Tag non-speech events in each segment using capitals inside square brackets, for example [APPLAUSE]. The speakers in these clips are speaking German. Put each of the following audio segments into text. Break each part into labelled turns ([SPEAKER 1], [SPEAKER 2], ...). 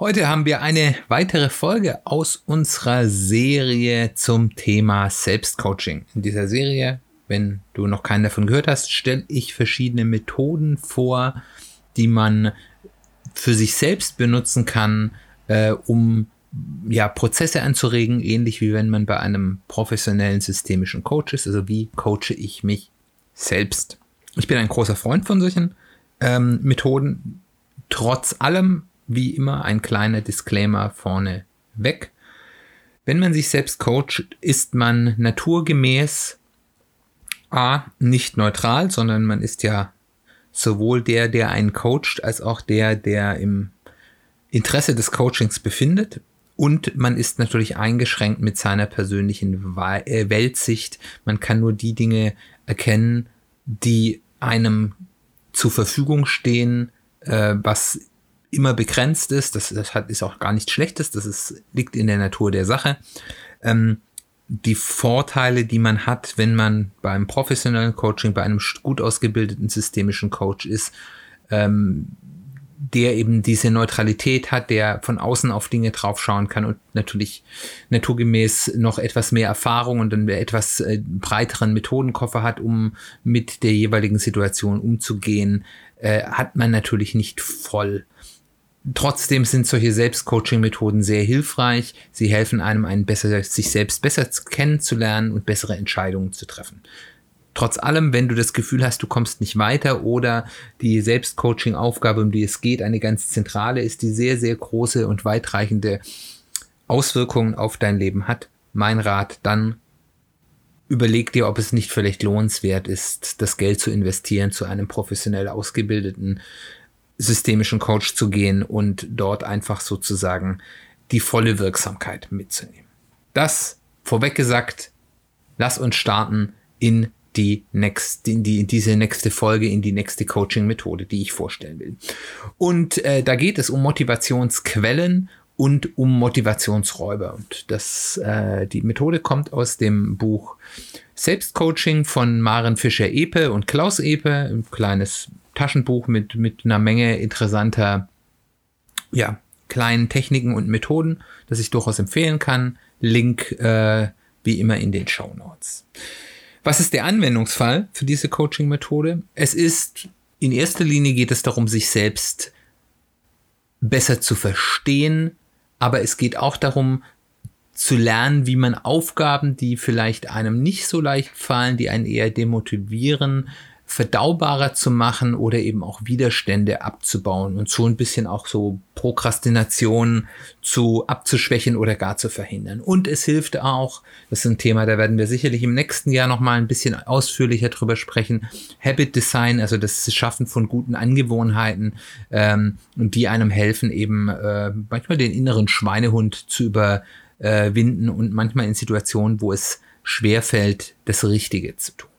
[SPEAKER 1] Heute haben wir eine weitere Folge aus unserer Serie zum Thema Selbstcoaching. In dieser Serie, wenn du noch keinen davon gehört hast, stelle ich verschiedene Methoden vor, die man für sich selbst benutzen kann, äh, um ja, Prozesse anzuregen, ähnlich wie wenn man bei einem professionellen systemischen Coach ist. Also wie coache ich mich selbst? Ich bin ein großer Freund von solchen ähm, Methoden. Trotz allem wie immer ein kleiner Disclaimer vorne weg. Wenn man sich selbst coacht, ist man naturgemäß A, nicht neutral, sondern man ist ja sowohl der, der einen coacht, als auch der, der im Interesse des Coachings befindet. Und man ist natürlich eingeschränkt mit seiner persönlichen äh, Weltsicht. Man kann nur die Dinge erkennen, die einem zur Verfügung stehen, äh, was immer begrenzt ist. Das, das hat, ist auch gar nichts Schlechtes. Das ist, liegt in der Natur der Sache. Ähm, die Vorteile, die man hat, wenn man beim professionellen Coaching, bei einem gut ausgebildeten systemischen Coach ist, ähm, der eben diese Neutralität hat, der von außen auf Dinge draufschauen kann und natürlich naturgemäß noch etwas mehr Erfahrung und einen etwas äh, breiteren Methodenkoffer hat, um mit der jeweiligen Situation umzugehen, äh, hat man natürlich nicht voll. Trotzdem sind solche Selbstcoaching-Methoden sehr hilfreich. Sie helfen einem, einen besser, sich selbst besser kennenzulernen und bessere Entscheidungen zu treffen. Trotz allem, wenn du das Gefühl hast, du kommst nicht weiter oder die Selbstcoaching-Aufgabe, um die es geht, eine ganz zentrale ist, die sehr, sehr große und weitreichende Auswirkungen auf dein Leben hat, mein Rat, dann überleg dir, ob es nicht vielleicht lohnenswert ist, das Geld zu investieren zu einem professionell ausgebildeten systemischen Coach zu gehen und dort einfach sozusagen die volle Wirksamkeit mitzunehmen. Das vorweg gesagt, lass uns starten in die next, in die, in diese nächste Folge, in die nächste Coaching-Methode, die ich vorstellen will. Und äh, da geht es um Motivationsquellen und um Motivationsräuber. Und das, äh, die Methode kommt aus dem Buch Selbstcoaching von Maren Fischer-Epe und Klaus Epe, ein kleines Taschenbuch mit, mit einer Menge interessanter, ja, kleinen Techniken und Methoden, das ich durchaus empfehlen kann. Link äh, wie immer in den Show Notes. Was ist der Anwendungsfall für diese Coaching-Methode? Es ist, in erster Linie geht es darum, sich selbst besser zu verstehen, aber es geht auch darum, zu lernen, wie man Aufgaben, die vielleicht einem nicht so leicht fallen, die einen eher demotivieren, verdaubarer zu machen oder eben auch Widerstände abzubauen und so ein bisschen auch so Prokrastination zu abzuschwächen oder gar zu verhindern. Und es hilft auch, das ist ein Thema, da werden wir sicherlich im nächsten Jahr noch mal ein bisschen ausführlicher drüber sprechen, Habit Design, also das Schaffen von guten Angewohnheiten ähm, die einem helfen eben äh, manchmal den inneren Schweinehund zu überwinden und manchmal in Situationen, wo es schwerfällt, das Richtige zu tun.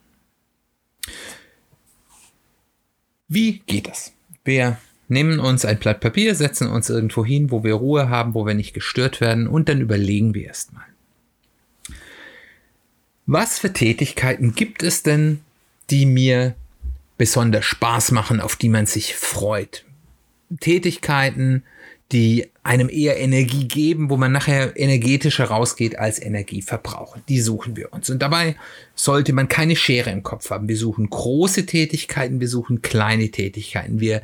[SPEAKER 1] Wie geht das? Wir nehmen uns ein Blatt Papier, setzen uns irgendwo hin, wo wir Ruhe haben, wo wir nicht gestört werden und dann überlegen wir erstmal. Was für Tätigkeiten gibt es denn, die mir besonders Spaß machen, auf die man sich freut? Tätigkeiten, die einem eher Energie geben, wo man nachher energetischer rausgeht als Energie verbrauchen. Die suchen wir uns. Und dabei sollte man keine Schere im Kopf haben. Wir suchen große Tätigkeiten, wir suchen kleine Tätigkeiten. Wir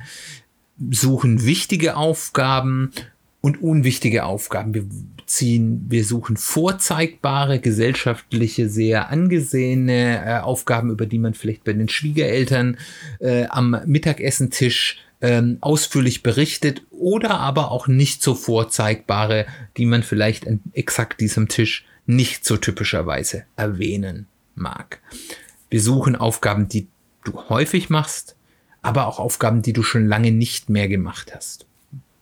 [SPEAKER 1] suchen wichtige Aufgaben und unwichtige Aufgaben. Wir ziehen, wir suchen vorzeigbare, gesellschaftliche, sehr angesehene äh, Aufgaben, über die man vielleicht bei den Schwiegereltern äh, am Mittagessentisch ähm, ausführlich berichtet oder aber auch nicht so vorzeigbare, die man vielleicht an exakt diesem Tisch nicht so typischerweise erwähnen mag. Wir suchen Aufgaben, die du häufig machst, aber auch Aufgaben, die du schon lange nicht mehr gemacht hast.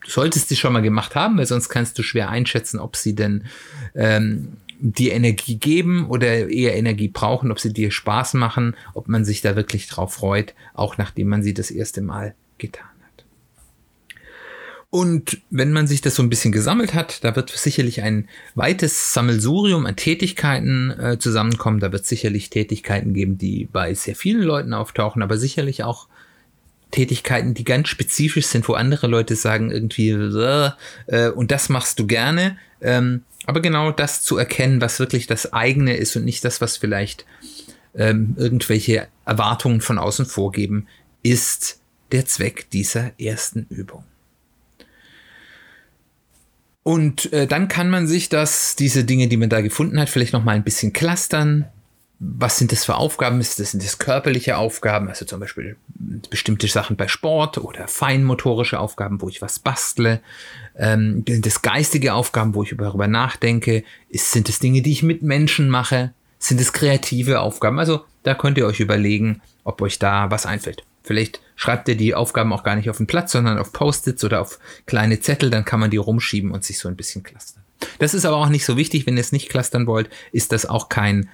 [SPEAKER 1] solltest sie schon mal gemacht haben, weil sonst kannst du schwer einschätzen, ob sie denn ähm, dir Energie geben oder eher Energie brauchen, ob sie dir Spaß machen, ob man sich da wirklich drauf freut, auch nachdem man sie das erste Mal getan hat. Und wenn man sich das so ein bisschen gesammelt hat, da wird sicherlich ein weites Sammelsurium an Tätigkeiten äh, zusammenkommen. Da wird sicherlich Tätigkeiten geben, die bei sehr vielen Leuten auftauchen, aber sicherlich auch Tätigkeiten, die ganz spezifisch sind, wo andere Leute sagen irgendwie, äh, und das machst du gerne. Ähm, aber genau das zu erkennen, was wirklich das eigene ist und nicht das, was vielleicht ähm, irgendwelche Erwartungen von außen vorgeben, ist der Zweck dieser ersten Übung. Und äh, dann kann man sich das, diese Dinge, die man da gefunden hat, vielleicht noch mal ein bisschen clustern, was sind das für Aufgaben? Ist das, sind das körperliche Aufgaben, also zum Beispiel bestimmte Sachen bei Sport oder feinmotorische Aufgaben, wo ich was bastle? Ähm, sind das geistige Aufgaben, wo ich darüber nachdenke? Ist, sind das Dinge, die ich mit Menschen mache? Sind es kreative Aufgaben? Also da könnt ihr euch überlegen, ob euch da was einfällt. Vielleicht schreibt ihr die Aufgaben auch gar nicht auf den Platz, sondern auf Post-its oder auf kleine Zettel, dann kann man die rumschieben und sich so ein bisschen clustern. Das ist aber auch nicht so wichtig, wenn ihr es nicht clustern wollt, ist das auch kein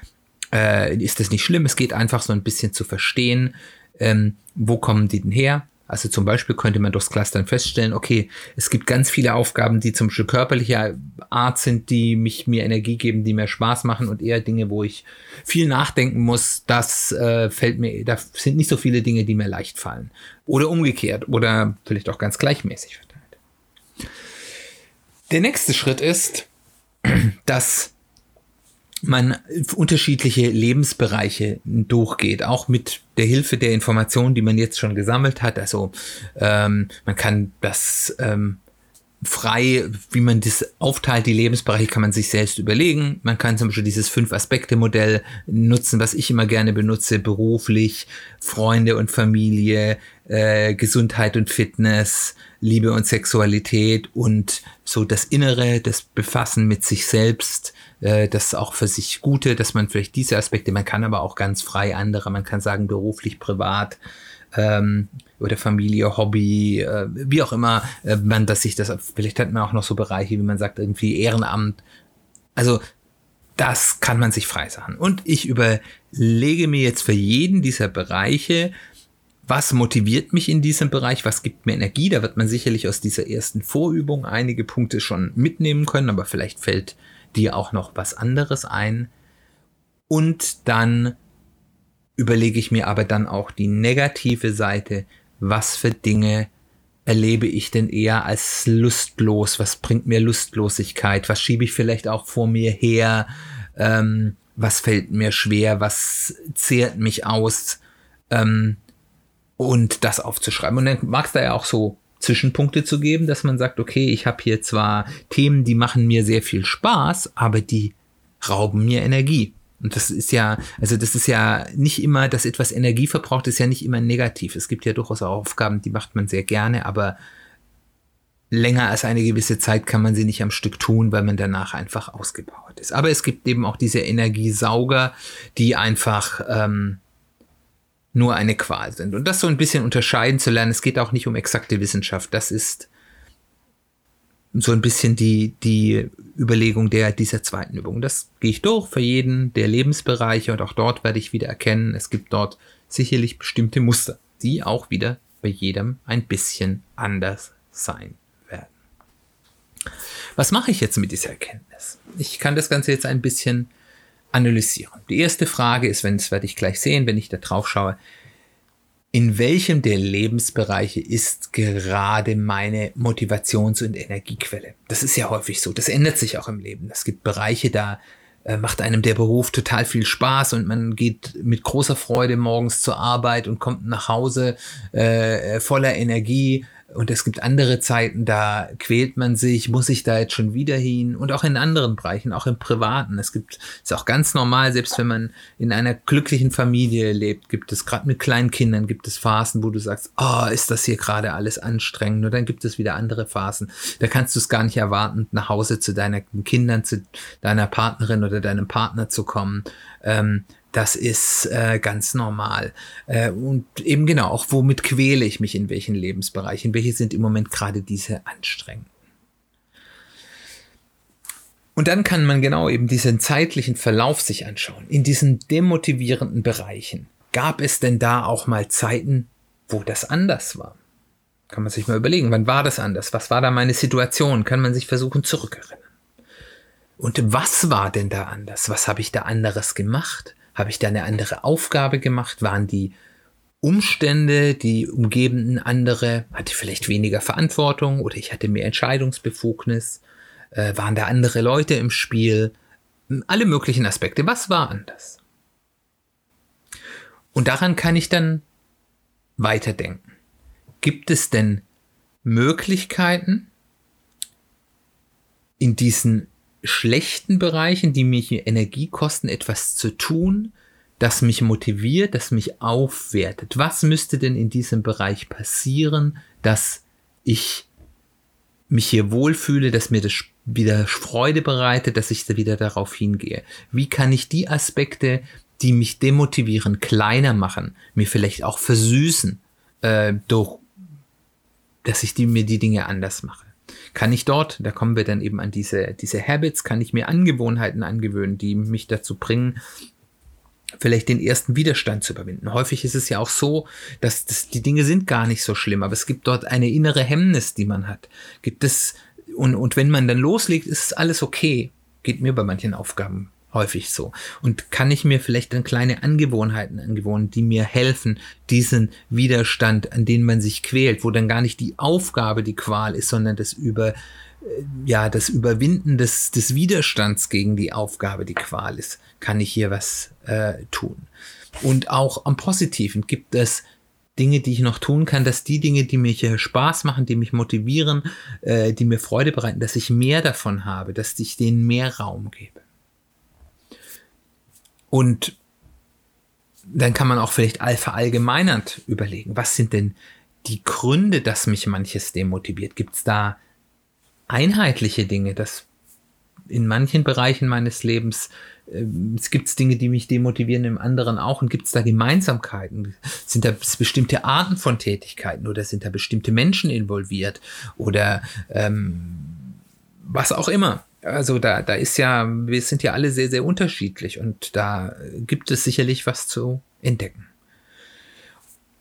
[SPEAKER 1] äh, ist das nicht schlimm. Es geht einfach so ein bisschen zu verstehen, ähm, wo kommen die denn her. Also zum Beispiel könnte man durchs Clustern feststellen, okay, es gibt ganz viele Aufgaben, die zum Beispiel körperlicher Art sind, die mich mir Energie geben, die mir Spaß machen und eher Dinge, wo ich viel nachdenken muss. Das äh, fällt mir, da sind nicht so viele Dinge, die mir leicht fallen. Oder umgekehrt oder vielleicht auch ganz gleichmäßig verteilt. Der nächste Schritt ist, [CLEARS THROAT] dass man unterschiedliche Lebensbereiche durchgeht, auch mit der Hilfe der Informationen, die man jetzt schon gesammelt hat. Also ähm, man kann das ähm, frei, wie man das aufteilt, die Lebensbereiche, kann man sich selbst überlegen. Man kann zum Beispiel dieses Fünf-Aspekte-Modell nutzen, was ich immer gerne benutze, beruflich, Freunde und Familie, äh, Gesundheit und Fitness, Liebe und Sexualität und so das Innere, das Befassen mit sich selbst, äh, das auch für sich Gute, dass man vielleicht diese Aspekte, man kann aber auch ganz frei andere, man kann sagen beruflich, privat ähm, oder Familie, Hobby, äh, wie auch immer, äh, man, dass sich das, vielleicht hat man auch noch so Bereiche, wie man sagt, irgendwie Ehrenamt. Also das kann man sich frei sagen. Und ich überlege mir jetzt für jeden dieser Bereiche, was motiviert mich in diesem Bereich, was gibt mir Energie. Da wird man sicherlich aus dieser ersten Vorübung einige Punkte schon mitnehmen können, aber vielleicht fällt dir auch noch was anderes ein. Und dann überlege ich mir aber dann auch die negative Seite, was für Dinge erlebe ich denn eher als lustlos, was bringt mir Lustlosigkeit, was schiebe ich vielleicht auch vor mir her, ähm, was fällt mir schwer, was zehrt mich aus? Ähm, und das aufzuschreiben. Und dann mag es da ja auch so Zwischenpunkte zu geben, dass man sagt, okay, ich habe hier zwar Themen, die machen mir sehr viel Spaß, aber die rauben mir Energie. Und das ist ja, also das ist ja nicht immer, dass etwas Energie verbraucht, ist ja nicht immer negativ. Es gibt ja durchaus auch Aufgaben, die macht man sehr gerne, aber länger als eine gewisse Zeit kann man sie nicht am Stück tun, weil man danach einfach ausgepowert ist. Aber es gibt eben auch diese Energiesauger, die einfach ähm, nur eine Qual sind. Und das so ein bisschen unterscheiden zu lernen, es geht auch nicht um exakte Wissenschaft. Das ist so ein bisschen die, die Überlegung der, dieser zweiten Übung. Das gehe ich durch für jeden der Lebensbereiche und auch dort werde ich wieder erkennen, es gibt dort sicherlich bestimmte Muster, die auch wieder bei jedem ein bisschen anders sein werden. Was mache ich jetzt mit dieser Erkenntnis? Ich kann das Ganze jetzt ein bisschen analysieren. Die erste Frage ist, wenn das werde ich gleich sehen, wenn ich da drauf schaue, in welchem der Lebensbereiche ist gerade meine Motivations- und Energiequelle? Das ist ja häufig so. Das ändert sich auch im Leben. Es gibt Bereiche, da äh, macht einem der Beruf total viel Spaß und man geht mit großer Freude morgens zur Arbeit und kommt nach Hause äh, voller Energie und es gibt andere Zeiten, da quält man sich, muss ich da jetzt schon wieder hin und auch in anderen Bereichen, auch im Privaten. Es gibt, ist auch ganz normal, selbst wenn man in einer glücklichen Familie lebt, gibt es gerade mit kleinen Kindern, gibt es Phasen, wo du sagst, oh, ist das hier gerade alles anstrengend. Und dann gibt es wieder andere Phasen. Da kannst du es gar nicht erwarten, nach Hause zu deinen Kindern, zu deiner Partnerin oder deinem Partner zu kommen. Ähm, Das ist äh, ganz normal. Äh, und eben genau, auch womit quäle ich mich in welchen Lebensbereichen? Welche sind im Moment gerade diese anstrengenden? Und dann kann man genau eben diesen zeitlichen Verlauf sich anschauen. In diesen demotivierenden Bereichen. Gab es denn da auch mal Zeiten, wo das anders war? Kann man sich mal überlegen, wann war das anders? Was war da meine Situation? Kann man sich versuchen zurückerinnern. Und was war denn da anders? Was habe ich da anderes gemacht? Habe ich da eine andere Aufgabe gemacht? Waren die Umstände, die umgebenden andere, hatte ich vielleicht weniger Verantwortung oder ich hatte mehr Entscheidungsbefugnis? Äh, waren da andere Leute im Spiel? Alle möglichen Aspekte. Was war anders? Und daran kann ich dann weiterdenken. Gibt es denn Möglichkeiten, in diesen schlechten Bereichen, die mich Energie kosten, etwas zu tun, das mich motiviert, das mich aufwertet. Was müsste denn in diesem Bereich passieren, dass ich mich hier wohlfühle, dass mir das wieder Freude bereitet, dass ich wieder darauf hingehe? Wie kann ich die Aspekte, die mich demotivieren, kleiner machen, mir vielleicht auch versüßen, äh, durch, dass ich die, mir die Dinge anders mache? Kann ich dort, da kommen wir dann eben an diese, diese Habits, kann ich mir Angewohnheiten angewöhnen, die mich dazu bringen, vielleicht den ersten Widerstand zu überwinden. Häufig ist es ja auch so, dass das, die Dinge sind gar nicht so schlimm, aber es gibt dort eine innere Hemmnis, die man hat. Gibt es, und, und wenn man dann loslegt, ist alles okay. Geht mir bei manchen Aufgaben häufig so. Und kann ich mir vielleicht dann kleine Angewohnheiten angewohnen, die mir helfen, diesen Widerstand, an den man sich quält, wo dann gar nicht die Aufgabe die Qual ist, sondern das über äh, ja, das Überwinden des, des Widerstands gegen die Aufgabe die Qual ist, kann ich hier was äh, tun. Und auch am Positiven gibt es Dinge, die ich noch tun kann, dass die Dinge, die mir Spaß machen, die mich motivieren, äh, die mir Freude bereiten, dass ich mehr davon habe, dass ich denen mehr Raum gebe. Und dann kann man auch vielleicht verallgemeinernd überlegen, was sind denn die Gründe, dass mich manches demotiviert? Gibt es da einheitliche Dinge, dass in manchen Bereichen meines Lebens äh, es gibt Dinge, die mich demotivieren, im anderen auch. Und gibt es da Gemeinsamkeiten? Sind da bestimmte Arten von Tätigkeiten oder sind da bestimmte Menschen involviert oder ähm, was auch immer? Also da, da ist ja, wir sind ja alle sehr, sehr unterschiedlich und da gibt es sicherlich was zu entdecken.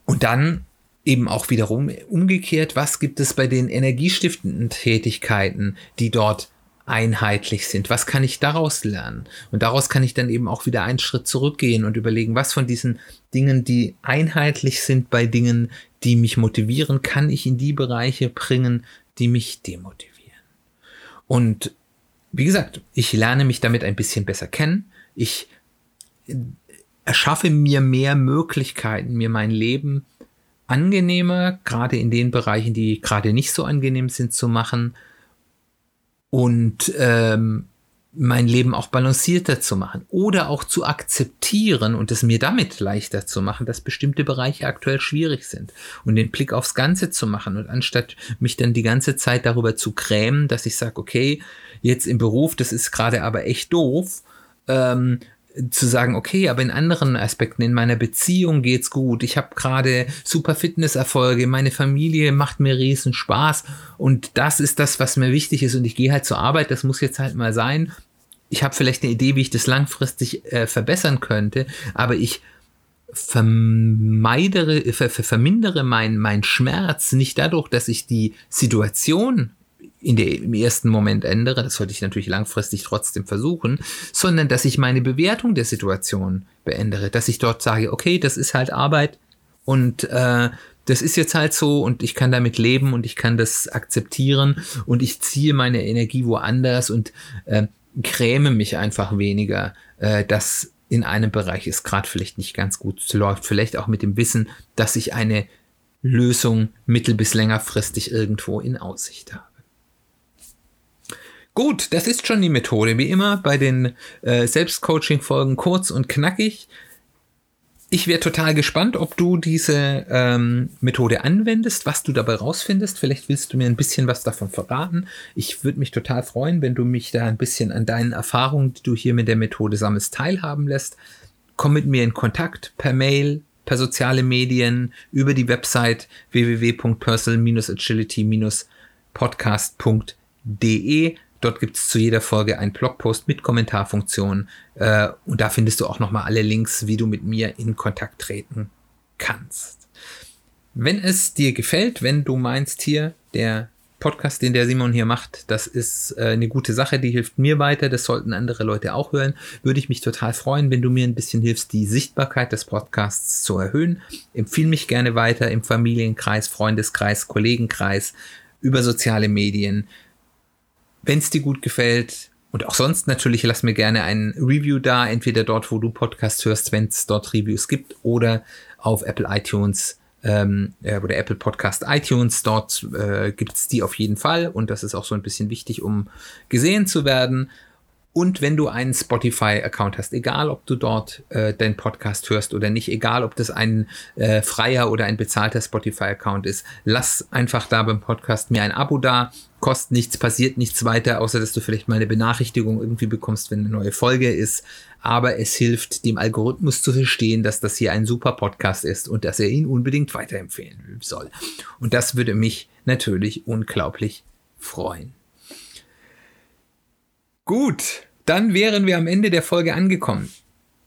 [SPEAKER 1] Und dann eben auch wiederum umgekehrt, was gibt es bei den energiestiftenden Tätigkeiten, die dort einheitlich sind? Was kann ich daraus lernen? Und daraus kann ich dann eben auch wieder einen Schritt zurückgehen und überlegen, was von diesen Dingen, die einheitlich sind bei Dingen, die mich motivieren, kann ich in die Bereiche bringen, die mich demotivieren. Und wie gesagt, ich lerne mich damit ein bisschen besser kennen. Ich erschaffe mir mehr Möglichkeiten, mir mein Leben angenehmer, gerade in den Bereichen, die gerade nicht so angenehm sind, zu machen und ähm, mein Leben auch balancierter zu machen oder auch zu akzeptieren und es mir damit leichter zu machen, dass bestimmte Bereiche aktuell schwierig sind. Und den Blick aufs Ganze zu machen und anstatt mich dann die ganze Zeit darüber zu grämen, dass ich sage, okay, jetzt im Beruf, das ist gerade aber echt doof, ähm, zu sagen, okay, aber in anderen Aspekten, in meiner Beziehung geht's gut, ich habe gerade super Fitnesserfolge, meine Familie macht mir riesen Spaß. Und das ist das, was mir wichtig ist. Und ich gehe halt zur Arbeit, das muss jetzt halt mal sein. Ich habe vielleicht eine Idee, wie ich das langfristig äh, verbessern könnte, aber ich vermeidere, ver, vermindere mein, mein Schmerz nicht dadurch, dass ich die Situation in der, im ersten Moment ändere, das sollte ich natürlich langfristig trotzdem versuchen, sondern dass ich meine Bewertung der Situation beendere, dass ich dort sage, okay, das ist halt Arbeit und äh, das ist jetzt halt so und ich kann damit leben und ich kann das akzeptieren und ich ziehe meine Energie woanders und äh, gräme mich einfach weniger, äh, dass in einem Bereich es gerade vielleicht nicht ganz gut läuft, vielleicht auch mit dem Wissen, dass ich eine Lösung mittel- bis längerfristig irgendwo in Aussicht habe. Gut, das ist schon die Methode. Wie immer bei den äh, Selbstcoaching-Folgen kurz und knackig. Ich wäre total gespannt, ob du diese ähm, Methode anwendest, was du dabei rausfindest. Vielleicht willst du mir ein bisschen was davon verraten. Ich würde mich total freuen, wenn du mich da ein bisschen an deinen Erfahrungen, die du hier mit der Methode sammelst, teilhaben lässt komm mit mir in Kontakt per Mail, per soziale Medien, über die Website www.personal-agility-podcast.de. Dort gibt es zu jeder Folge einen Blogpost mit Kommentarfunktion äh, und da findest du auch nochmal alle Links, wie du mit mir in Kontakt treten kannst. Wenn es dir gefällt, wenn du meinst hier, der Podcast, den der Simon hier macht, das ist äh, eine gute Sache, die hilft mir weiter, das sollten andere Leute auch hören. Würde ich mich total freuen, wenn du mir ein bisschen hilfst, die Sichtbarkeit des Podcasts zu erhöhen. Empfehle mich gerne weiter im Familienkreis, Freundeskreis, Kollegenkreis, über soziale Medien. Wenn es dir gut gefällt, und auch sonst natürlich, lass mir gerne ein Review da, entweder dort, wo du Podcast hörst, wenn es dort Reviews gibt, oder auf Apple iTunes ähm, äh, oder Apple Podcast iTunes. Dort äh, gibt es die auf jeden Fall und das ist auch so ein bisschen wichtig, um gesehen zu werden. Und wenn du einen Spotify-Account hast, egal ob du dort äh, deinen Podcast hörst oder nicht, egal ob das ein äh, freier oder ein bezahlter Spotify-Account ist, lass einfach da beim Podcast mir ein Abo da. Kostet nichts, passiert nichts weiter, außer dass du vielleicht mal eine Benachrichtigung irgendwie bekommst, wenn eine neue Folge ist. Aber es hilft dem Algorithmus zu verstehen, dass das hier ein super Podcast ist und dass er ihn unbedingt weiterempfehlen soll. Und das würde mich natürlich unglaublich freuen. Gut, dann wären wir am Ende der Folge angekommen.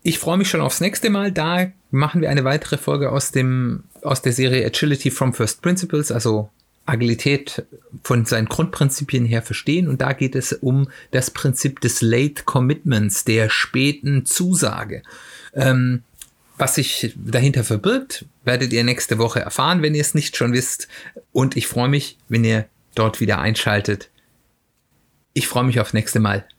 [SPEAKER 1] Ich freue mich schon aufs nächste Mal. Da machen wir eine weitere Folge aus dem aus der Serie Agility from First Principles, also Agilität von seinen Grundprinzipien her verstehen. Und da geht es um das Prinzip des Late Commitments, der späten Zusage. Ähm, was sich dahinter verbirgt, werdet ihr nächste Woche erfahren, wenn ihr es nicht schon wisst. Und ich freue mich, wenn ihr dort wieder einschaltet. Ich freue mich aufs nächste Mal.